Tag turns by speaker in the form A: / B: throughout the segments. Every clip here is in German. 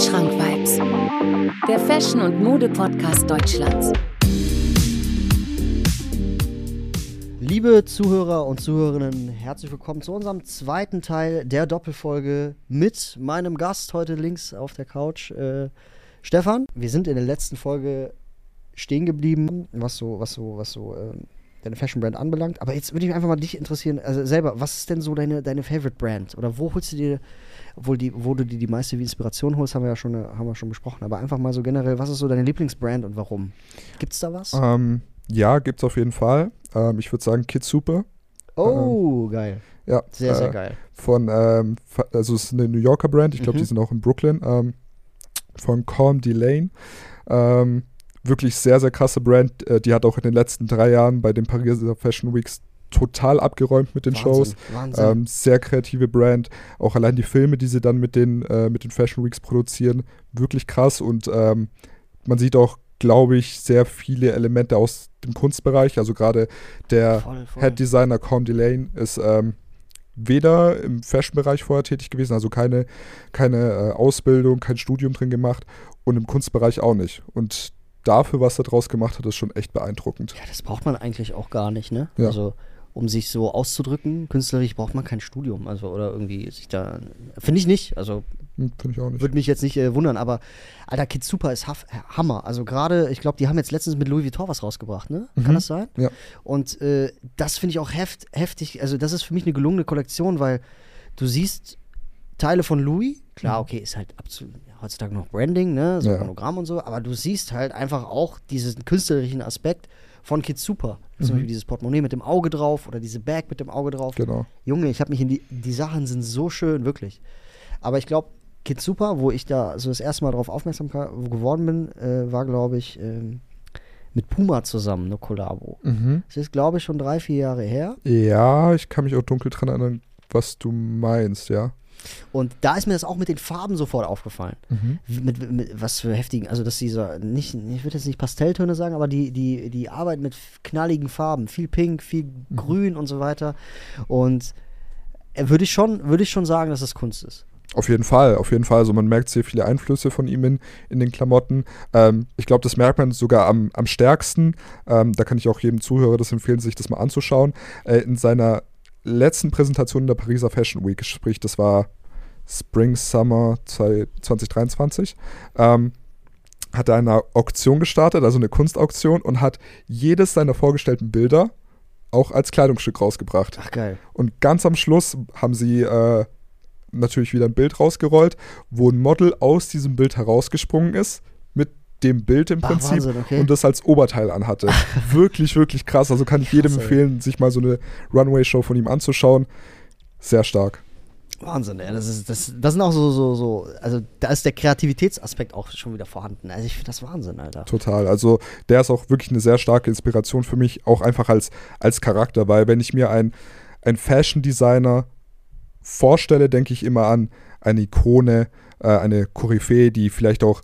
A: Schrank-Vibes, der Fashion- und Mode-Podcast Deutschlands.
B: Liebe Zuhörer und Zuhörerinnen, herzlich willkommen zu unserem zweiten Teil der Doppelfolge mit meinem Gast heute links auf der Couch, äh, Stefan. Wir sind in der letzten Folge stehen geblieben, was so, was so, was so ähm, deine Fashion Brand anbelangt. Aber jetzt würde mich einfach mal dich interessieren, also selber, was ist denn so deine, deine Favorite Brand? Oder wo holst du dir, obwohl die, wo du dir die meiste Inspiration holst, haben wir ja schon, haben wir schon besprochen. Aber einfach mal so generell, was ist so deine Lieblingsbrand und warum? Gibt es da was?
C: Ähm, ja, gibt's auf jeden Fall. Ähm, ich würde sagen Kid Super.
B: Oh, geil.
C: Ja.
B: Sehr, sehr
C: äh,
B: geil.
C: Von, ähm, also es ist eine New Yorker Brand. Ich glaube,
B: Mhm.
C: die sind auch in Brooklyn. Ähm, von Calm Delane. Ähm, wirklich sehr, sehr krasse Brand. Äh, die hat auch in den letzten drei Jahren bei den Pariser Fashion Weeks total abgeräumt mit den Shows.
B: Wahnsinn.
C: Ähm, sehr kreative Brand. Auch allein die Filme, die sie dann mit den, äh, mit den Fashion Weeks produzieren, wirklich krass. Und ähm, man sieht auch, glaube ich, sehr viele Elemente aus dem Kunstbereich. Also gerade der
B: voll, voll.
C: Head Designer Com Delane ist ähm, weder im Fashion-Bereich vorher tätig gewesen, also keine, keine äh, Ausbildung, kein Studium drin gemacht und im Kunstbereich auch nicht. Und dafür, was er draus gemacht hat, ist schon echt beeindruckend.
B: Ja, das braucht man eigentlich auch gar nicht, ne?
C: Ja.
B: Also, um sich so auszudrücken, künstlerisch braucht man kein Studium, also oder irgendwie sich da. Finde ich nicht. Also
C: Hm, Finde ich auch nicht.
B: würde mich jetzt nicht äh, wundern, aber Alter, Kid Super ist haf- Hammer. Also gerade, ich glaube, die haben jetzt letztens mit Louis Vuitton was rausgebracht, ne? Kann
C: Mhm.
B: das sein?
C: Ja.
B: Und äh, das finde ich auch heft, heftig. Also das ist für mich eine gelungene Kollektion, weil du siehst Teile von Louis. Klar, okay, ist halt absolut heutzutage noch Branding, ne? So
C: Mhm. Ja.
B: Monogramm und so, aber du siehst halt einfach auch diesen künstlerischen Aspekt von Kid Super. Zum
C: Mhm.
B: Beispiel dieses Portemonnaie mit dem Auge drauf oder diese Bag mit dem Auge drauf.
C: Genau.
B: Junge, ich habe mich in die, die Sachen sind so schön, wirklich. Aber ich glaube, Kid Super, wo ich da so das erste Mal darauf aufmerksam geworden bin, äh, war, glaube ich, ähm, mit Puma zusammen, eine Kollabo.
C: Mhm.
B: Das ist, glaube ich, schon drei, vier Jahre her.
C: Ja, ich kann mich auch dunkel dran erinnern, was du meinst, ja.
B: Und da ist mir das auch mit den Farben sofort aufgefallen. Wie- Mit, mit, was für heftigen, also dass dieser, nicht, ich würde jetzt nicht Pastelltöne sagen, aber die, die, die Arbeit mit knalligen Farben, viel Pink, viel Grün und so weiter. Und äh, würde ich schon, würde ich schon sagen, dass das Kunst ist.
C: Auf jeden Fall, auf jeden Fall. Also man merkt sehr viele Einflüsse von ihm in, in den Klamotten. Ähm, ich glaube, das merkt man sogar am, am stärksten. Ähm, da kann ich auch jedem Zuhörer das empfehlen, sich das mal anzuschauen. Äh, in seiner letzten Präsentation der Pariser Fashion Week, sprich, das war Spring Summer 2023, ähm, hat er eine Auktion gestartet, also eine Kunstauktion, und hat jedes seiner vorgestellten Bilder auch als Kleidungsstück rausgebracht.
B: Ach geil.
C: Und ganz am Schluss haben sie äh, natürlich wieder ein Bild rausgerollt, wo ein Model aus diesem Bild herausgesprungen ist, dem Bild im
B: Ach,
C: Prinzip
B: Wahnsinn, okay.
C: und das als Oberteil anhatte. wirklich, wirklich krass. Also kann ich jedem
B: Krass,
C: empfehlen, sich mal so eine Runway-Show von ihm anzuschauen. Sehr stark.
B: Wahnsinn, ey. Das, ist, das, das sind auch so, so, so, also da ist der Kreativitätsaspekt auch schon wieder vorhanden. Also ich finde das Wahnsinn, Alter.
C: Total. Also der ist auch wirklich eine sehr starke Inspiration für mich, auch einfach als, als Charakter, weil wenn ich mir ein, ein Fashion-Designer vorstelle, denke ich immer an eine Ikone, äh, eine Koryphäe, die vielleicht auch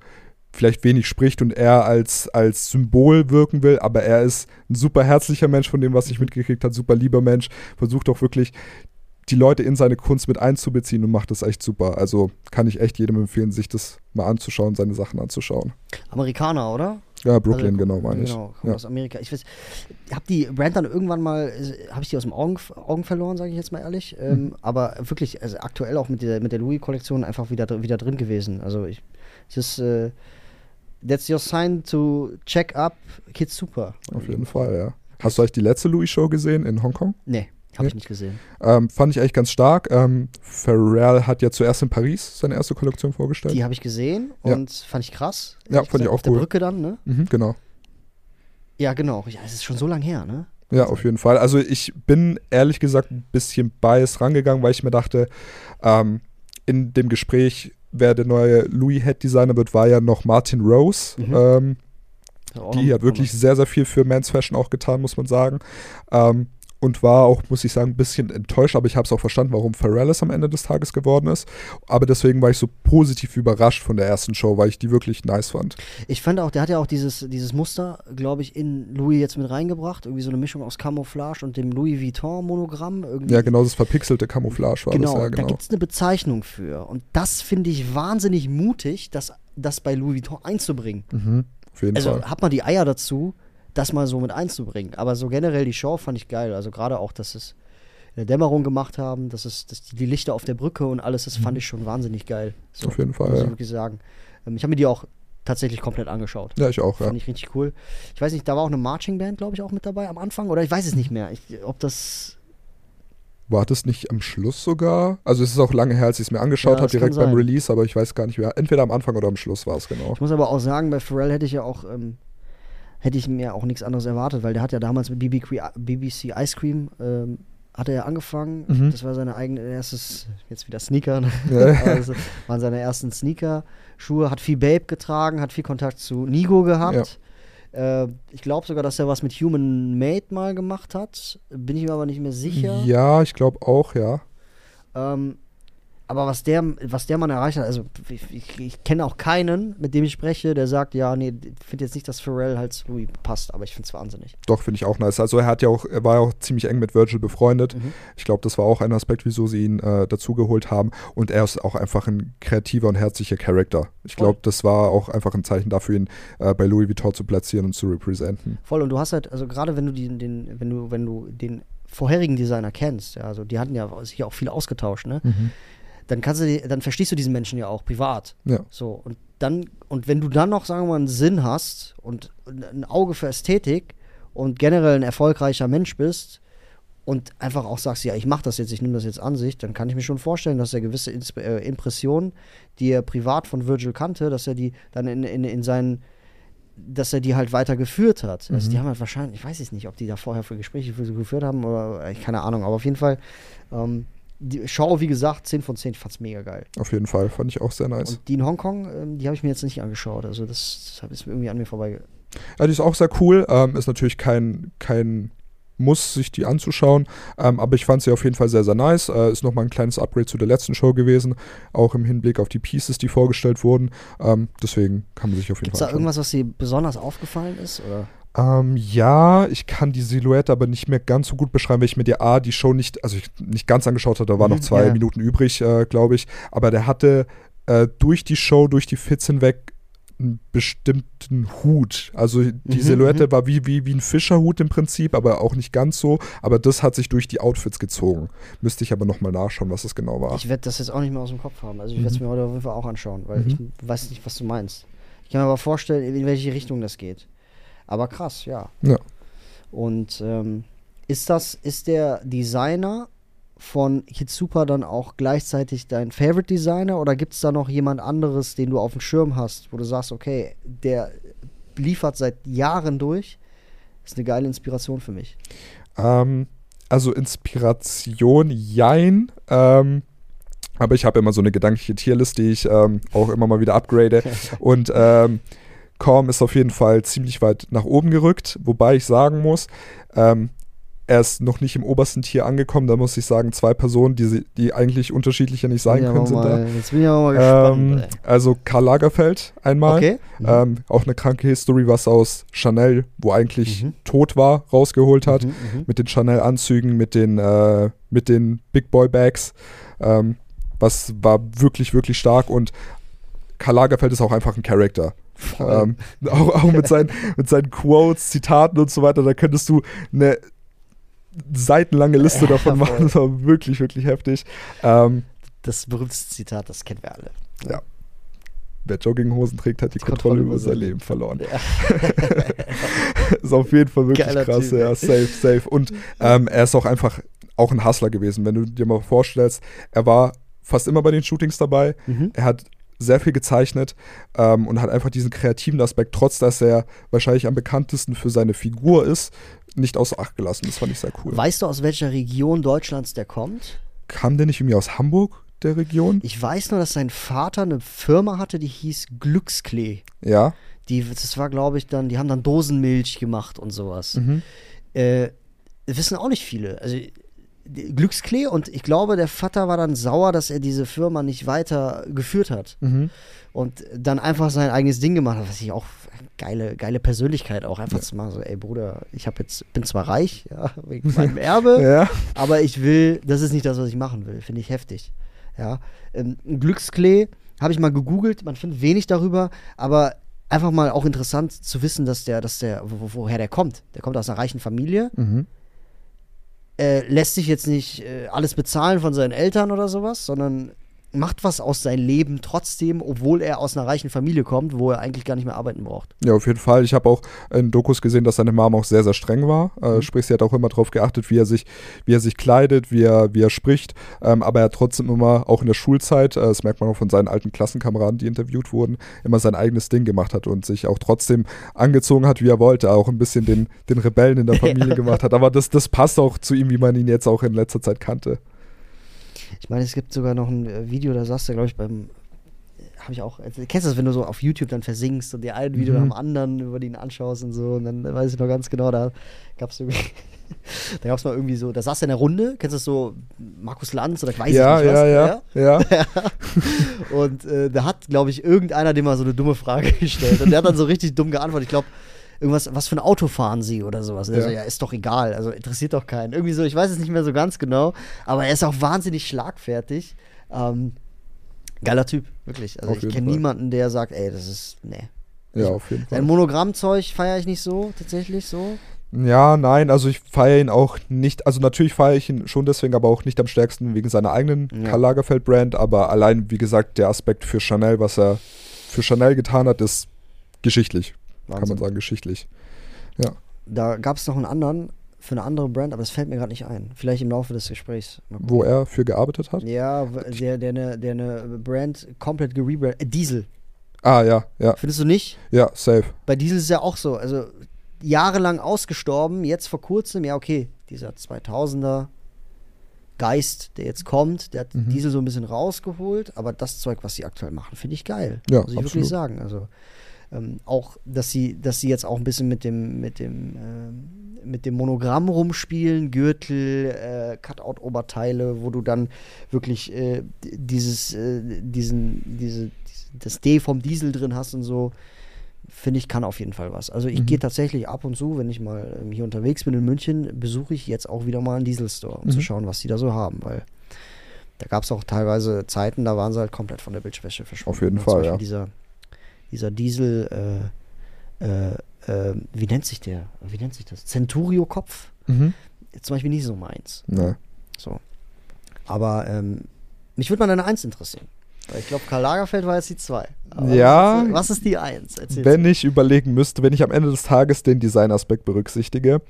C: vielleicht wenig spricht und er als, als Symbol wirken will, aber er ist ein super herzlicher Mensch von dem, was ich mitgekriegt habe, super lieber Mensch, versucht auch wirklich die Leute in seine Kunst mit einzubeziehen und macht das echt super. Also kann ich echt jedem empfehlen, sich das mal anzuschauen, seine Sachen anzuschauen.
B: Amerikaner, oder?
C: Ja, Brooklyn,
B: Also,
C: genau, meine ich.
B: Genau,
C: Ja.
B: aus Amerika. Ich weiß, hab die Brand dann irgendwann mal, habe ich die aus dem Augen, Augen verloren, sage ich jetzt mal ehrlich.
C: Hm.
B: Ähm, aber wirklich, also aktuell auch mit der, mit der Louis-Kollektion einfach wieder, wieder drin gewesen. Also ich, es ist, äh, that's your sign to check up Kids Super.
C: Auf jeden Fall, ja. Hast du eigentlich die letzte Louis-Show gesehen in Hongkong?
B: Nee, habe ich nicht gesehen.
C: Ähm, fand ich echt ganz stark. Ähm, Pharrell hat ja zuerst in Paris seine erste Kollektion vorgestellt.
B: Die habe ich gesehen
C: Ja.
B: und fand ich krass.
C: Ja, fand ich
B: gesagt,
C: auch
B: auf der
C: cool.
B: Brücke dann, ne?
C: Mhm, genau.
B: Ja, genau. Ja, es ist schon so lang her, ne?
C: Ja, auf jeden Fall. Also ich bin ehrlich gesagt ein bisschen biased rangegangen, weil ich mir dachte, ähm, in dem Gespräch, wer der neue Louis Head Designer wird, war ja noch Martin Rose.
B: Mhm.
C: Ähm, die hat wirklich sehr, sehr viel für Men's Fashion auch getan, muss man sagen. Ähm, und war auch, muss ich sagen, ein bisschen enttäuscht, aber ich habe es auch verstanden, warum Pharrell es am Ende des Tages geworden ist. Aber deswegen war ich so positiv überrascht von der ersten Show, weil ich die wirklich nice fand.
B: Ich fand auch, der hat ja auch dieses, dieses Muster, glaube ich, in Louis jetzt mit reingebracht. Irgendwie so eine Mischung aus Camouflage und dem Louis Vuitton-Monogramm. Irgendwie.
C: Ja, genau, das verpixelte Camouflage war
B: genau,
C: das ja,
B: da
C: genau.
B: gibt es eine Bezeichnung für. Und das finde ich wahnsinnig mutig, das, das bei Louis Vuitton einzubringen.
C: Mhm, auf jeden
B: Also
C: Fall.
B: hat man die Eier dazu, das mal so mit einzubringen. Aber so generell die Show fand ich geil. Also gerade auch, dass es in der Dämmerung gemacht haben, dass es dass die, Lichter auf der Brücke und alles, das fand ich schon wahnsinnig geil. So,
C: Mhm. Auf jeden Fall,
B: Muss ich
C: ja.
B: wirklich sagen. Ähm, ich habe mir die auch tatsächlich komplett angeschaut.
C: Ja, ich auch, ja.
B: Fand ich richtig cool. Ich weiß nicht, da war auch eine Marching Band, glaube ich, auch mit dabei am Anfang. Oder ich weiß es nicht mehr. Ich, ob das.
C: War das nicht am Schluss sogar? Also es ist auch lange her, als ich es mir angeschaut
B: Ja,
C: habe, direkt beim. Release, aber ich weiß gar nicht mehr. Entweder am Anfang oder am Schluss war es genau.
B: Ich muss aber auch sagen, bei Pharrell hätte ich ja auch. Ähm, hätte ich mir auch nichts anderes erwartet, weil der hat ja damals mit BBC Ice Cream. Ähm, hat er ja angefangen.
C: Mhm.
B: Das war seine eigene erstes, jetzt wieder Sneaker, ne?
C: Ja.
B: Das waren seine ersten Sneaker-Schuhe, hat viel Babe getragen, hat viel Kontakt zu Nigo gehabt. Äh, ich glaube sogar, dass er was mit Human Made mal gemacht hat. Bin ich mir aber nicht mehr sicher.
C: Ja, ich glaube auch, ja.
B: Ähm, aber was der, was der Mann erreicht hat, also ich, ich, ich kenne auch keinen, mit dem ich spreche, der sagt, ja, nee, ich finde jetzt nicht, dass Pharrell halt zu Louis passt, aber ich finde es wahnsinnig.
C: Doch, finde ich auch nice. Also er hat ja auch, er war ja auch ziemlich eng mit Virgil befreundet.
B: Mhm.
C: Ich glaube, das war auch ein Aspekt, wieso sie ihn äh, dazugeholt haben. Und er ist auch einfach ein kreativer und herzlicher Charakter. Ich glaube, das war auch einfach ein Zeichen dafür, ihn äh, bei Louis Vuitton zu platzieren und zu representen.
B: Voll, und du hast halt, also gerade wenn du den, den, wenn du, wenn du den vorherigen Designer kennst, ja, also die hatten ja sich auch viel ausgetauscht, ne? Dann kannst du, dann verstehst du diesen Menschen ja auch privat.
C: Ja.
B: So, und dann, und wenn du dann noch, sagen wir mal, einen Sinn hast und ein Auge für Ästhetik und generell ein erfolgreicher Mensch bist und einfach auch sagst, ja, ich mache das jetzt, ich nehme das jetzt an sich, dann kann ich mir schon vorstellen, dass er gewisse Insp äh, Impressionen, die er privat von Virgil kannte, dass er die dann in, in, in seinen dass er die halt weitergeführt hat. Also die haben halt wahrscheinlich, ich weiß es nicht, ob die da vorher für Gespräche für, geführt haben oder äh, keine Ahnung, aber auf jeden Fall, ähm, die Show, wie gesagt, 10 von 10, ich fand's mega geil.
C: Auf jeden Fall, fand ich auch sehr nice.
B: Und die in Hongkong, ähm, die habe ich mir jetzt nicht angeschaut. Also das, das ist irgendwie an mir vorbei.
C: Ja, die ist auch sehr cool. Ähm, ist natürlich kein, kein Muss, sich die anzuschauen. Ähm, aber ich fand sie auf jeden Fall sehr, sehr nice. Äh, ist nochmal ein kleines Upgrade zu der letzten Show gewesen. Auch im Hinblick auf die Pieces, die vorgestellt wurden. Ähm, deswegen kann man sich auf jeden
B: Gibt es
C: Fall
B: da
C: anschauen.
B: irgendwas, was dir besonders aufgefallen ist? Oder?
C: Ähm, ja, ich kann die Silhouette aber nicht mehr ganz so gut beschreiben, weil ich mir die A, die Show nicht, also ich nicht ganz angeschaut habe, da waren
B: Mhm,
C: noch zwei
B: ja.
C: Minuten übrig, äh, glaube ich. Aber der hatte äh, durch die Show, durch die Fits hinweg einen bestimmten Hut. Also die
B: Mhm,
C: Silhouette war wie, wie, wie ein Fischerhut im Prinzip, aber auch nicht ganz so. Aber das hat sich durch die Outfits gezogen. Müsste ich aber nochmal nachschauen, was das genau war.
B: Ich werde das jetzt auch nicht mehr aus dem Kopf haben. Also ich
C: Mhm.
B: werde es mir heute auf jeden Fall auch anschauen, weil ich weiß nicht, was du meinst. Ich kann mir aber vorstellen, in welche Richtung das geht. Aber krass, ja.
C: Ja.
B: Und ähm, ist das, ist der Designer von Hitsupa dann auch gleichzeitig dein Favorite Designer oder gibt es da noch jemand anderes, den du auf dem Schirm hast, wo du sagst, okay, der liefert seit Jahren durch, ist eine geile Inspiration für mich.
C: Ähm, also Inspiration, jein. Ähm, aber ich habe immer so eine gedankliche Tierliste, die ich ähm, auch immer mal wieder upgrade. Und ähm, Korm ist auf jeden Fall ziemlich weit nach oben gerückt, wobei ich sagen muss, ähm, er ist noch nicht im obersten Tier angekommen. Da muss ich sagen, zwei Personen, die, sie- die eigentlich unterschiedlicher nicht sein können, sind da.
B: mal, jetzt bin ich aber mal
C: Ähm,
B: gespannt. ey.
C: also Karl Lagerfeld einmal.
B: Okay. Mhm.
C: Ähm, auch eine kranke History, was aus Chanel, wo eigentlich
B: Mhm.
C: tot war, rausgeholt hat.
B: Mhm, mhm.
C: Mit den Chanel-Anzügen, mit den, äh, mit den Big Boy Bags. Ähm, was war wirklich, wirklich stark. Und Karl Lagerfeld ist auch einfach ein Charakter. Ähm, auch auch mit, seinen, mit seinen Quotes, Zitaten und so weiter, da könntest du eine seitenlange Liste davon machen. Das war wirklich, wirklich heftig. Ähm,
B: Das berühmteste Zitat, das kennen wir alle.
C: ja. Wer Jogginghosen trägt, hat die Kontrolle, über sein Leben verloren.
B: Ja.
C: ist auf jeden Fall wirklich
B: Geiler
C: krass,
B: Typ.
C: ja, safe, safe. Und ähm, er ist auch einfach auch ein Hustler gewesen, wenn du dir mal vorstellst, er war fast immer bei den Shootings dabei,
B: Mhm.
C: er hat sehr viel gezeichnet ähm, und hat einfach diesen kreativen Aspekt, trotz dass er wahrscheinlich am bekanntesten für seine Figur ist, nicht außer Acht gelassen. Das fand ich sehr cool.
B: Weißt du, aus welcher Region Deutschlands der kommt?
C: Kam der nicht irgendwie aus Hamburg, der Region?
B: Ich weiß nur, dass sein Vater eine Firma hatte, die hieß Glücksklee.
C: Ja.
B: Die, das war, glaube ich, dann, die haben dann Dosenmilch gemacht und sowas.
C: Mhm.
B: Äh, das wissen auch nicht viele. Also Glücksklee und ich glaube, der Vater war dann sauer, dass er diese Firma nicht weiter geführt hat
C: Mhm.
B: und dann einfach sein eigenes Ding gemacht hat, was ich auch geile, geile Persönlichkeit auch einfach zu machen. So, ey Bruder, ich habe jetzt, bin zwar reich, ja, wegen meinem Erbe,
C: Ja.
B: aber ich will, das ist nicht das, was ich machen will. Finde ich heftig. Ja. Ähm, Glücksklee habe ich mal gegoogelt, man findet wenig darüber, aber einfach mal auch interessant zu wissen, dass der, dass der, wo, woher der kommt. Der kommt aus einer reichen Familie,
C: Mhm.
B: Äh, lässt sich jetzt nicht äh, alles bezahlen von seinen Eltern oder sowas, sondern macht was aus seinem Leben trotzdem, obwohl er aus einer reichen Familie kommt, wo er eigentlich gar nicht mehr arbeiten braucht.
C: Ja, auf jeden Fall. Ich habe auch in Dokus gesehen, dass seine Mom auch sehr, sehr streng war. Äh, sprich, sie hat auch immer darauf geachtet, wie er sich, wie er sich kleidet, wie er, wie er spricht. Ähm, aber er hat trotzdem immer, auch in der Schulzeit, äh, das merkt man auch von seinen alten Klassenkameraden, die interviewt wurden, immer sein eigenes Ding gemacht hat und sich auch trotzdem angezogen hat, wie er wollte. Auch ein bisschen den, den Rebellen in der Familie gemacht hat. Aber das, das passt auch zu ihm, wie man ihn jetzt auch in letzter Zeit kannte.
B: Ich meine, es gibt sogar noch ein äh, Video, da saß er, glaube ich, beim. Habe ich auch. Kennst du das, wenn du so auf YouTube dann versinkst und dir ein Video
C: Mhm.
B: nach dem anderen über den anschaust und so? Und dann äh, weiß ich noch ganz genau, da gab es irgendwie. da gab es mal irgendwie so, da saß er in der Runde, kennst du das so, Markus Lanz oder ich weiß
C: ja,
B: nicht was?
C: ja, ja, ja,
B: Und äh, da hat, glaube ich, irgendeiner dem mal so eine dumme Frage gestellt. Und der hat dann so richtig dumm geantwortet. Ich glaube, irgendwas, was für ein Auto fahren sie oder sowas. Also,
C: Ja.
B: ja, ist doch egal. Also interessiert doch keinen. Irgendwie so, ich weiß es nicht mehr so ganz genau. Aber er ist auch wahnsinnig schlagfertig. Ähm, geiler Typ, wirklich. Also
C: Auf
B: ich kenne niemanden, der sagt, ey, das ist, nee.
C: ja, auf jeden Fall.
B: Sein Monogrammzeug feiere ich nicht so, tatsächlich so.
C: Ja, nein, also ich feiere ihn auch nicht, also natürlich feiere ich ihn schon deswegen, aber auch nicht am stärksten wegen seiner eigenen
B: Ja.
C: Karl Lagerfeld-Brand, aber allein, wie gesagt, der Aspekt für Chanel, was er für Chanel getan hat, ist geschichtlich, kann
B: Wahnsinn.
C: man sagen, geschichtlich.
B: Da gab es noch einen anderen für eine andere Brand, aber das fällt mir gerade nicht ein. Vielleicht im Laufe des Gesprächs.
C: Wo er für gearbeitet hat.
B: Ja, w- der, der, eine, der eine Brand komplett gerebrandet. Äh, Diesel.
C: Ah, ja, ja,
B: Findest du nicht?
C: ja, safe.
B: Bei Diesel ist es ja auch so. Also jahrelang ausgestorben, jetzt vor kurzem, ja, okay, dieser 2000er Geist, der jetzt kommt, der hat
C: Mhm.
B: Diesel so ein bisschen rausgeholt, aber das Zeug, was sie aktuell machen, finde ich geil.
C: Ja,
B: muss ich wirklich
C: absolut.
B: sagen. Also ähm, auch, dass sie, dass sie jetzt auch ein bisschen mit dem, mit dem, ähm, mit dem Monogramm rumspielen, Gürtel, äh, Cutout-Oberteile, wo du dann wirklich äh, dieses, äh, diesen, diese, das D vom Diesel drin hast und so, finde ich, kann auf jeden Fall was. Also ich
C: Mhm.
B: gehe tatsächlich ab und zu, wenn ich mal ähm, hier unterwegs bin in München, besuche ich jetzt auch wieder mal einen Diesel-Store, um zu
C: Mhm.
B: schauen, was die da so haben, weil da gab es auch teilweise Zeiten, da waren sie halt komplett von der Bildschwäche verschwunden.
C: Auf jeden? Fall, ja.
B: Dieser, dieser Diesel, äh, äh, äh, wie nennt sich der? Wie nennt sich das? Centurio-Kopf?
C: Mhm.
B: Zum Beispiel nicht so meins.
C: Ne.
B: So. Aber ähm, mich würde mal deine Eins interessieren. Weil ich glaube, Karl Lagerfeld war jetzt die zwei. Aber
C: Ja.
B: Was ist, was ist die Eins? Erzähl's
C: Wenn ich überlegen müsste, wenn ich am Ende des Tages den Designaspekt berücksichtige,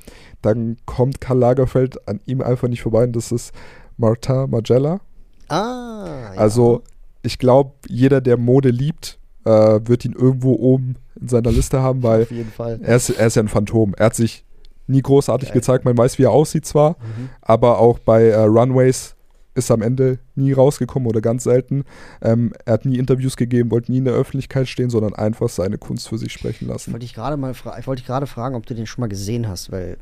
C: dann kommt Karl Lagerfeld an ihm einfach nicht vorbei und das ist Martin Margiela.
B: Ah, ja.
C: Also, ich glaube, jeder, der Mode liebt, äh, wird ihn irgendwo oben in seiner Liste haben, weil
B: auf jeden Fall.
C: er ist, er ist ja ein Phantom. Er hat sich nie großartig
B: Geil.
C: gezeigt. Man weiß, wie er aussieht zwar,
B: Mhm.
C: aber auch bei äh, Runways ist er am Ende nie rausgekommen oder ganz selten. Ähm, er hat nie Interviews gegeben, wollte nie in der Öffentlichkeit stehen, sondern einfach seine Kunst für sich sprechen
B: Ich
C: lassen.
B: wollte dich gerade mal fra ich wollte dich gerade fragen, ob du den schon mal gesehen hast, weil.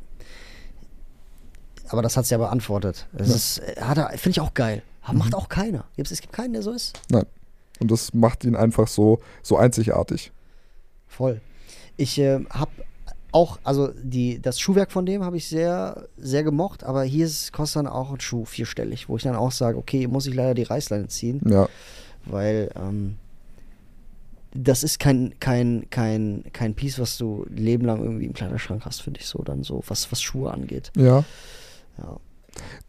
B: Aber das hat sie ja beantwortet. Das
C: Ja.
B: ist, äh, hat er, finde ich auch geil.
C: Mhm.
B: Macht auch keiner. Es gibt keinen, der so ist.
C: Und das macht ihn einfach so, so einzigartig.
B: Voll. Ich äh, habe auch, also die, das Schuhwerk von dem habe ich sehr, sehr gemocht, aber hier ist, kostet dann auch ein Schuh vierstellig, wo ich dann auch sage, okay, muss ich leider die Reißleine ziehen,
C: Ja,
B: weil ähm, das ist kein, kein, kein, kein Piece, was du ein Leben lang irgendwie im Kleiderschrank hast, finde ich so, dann so, was, was Schuhe angeht.
C: ja.
B: Ja.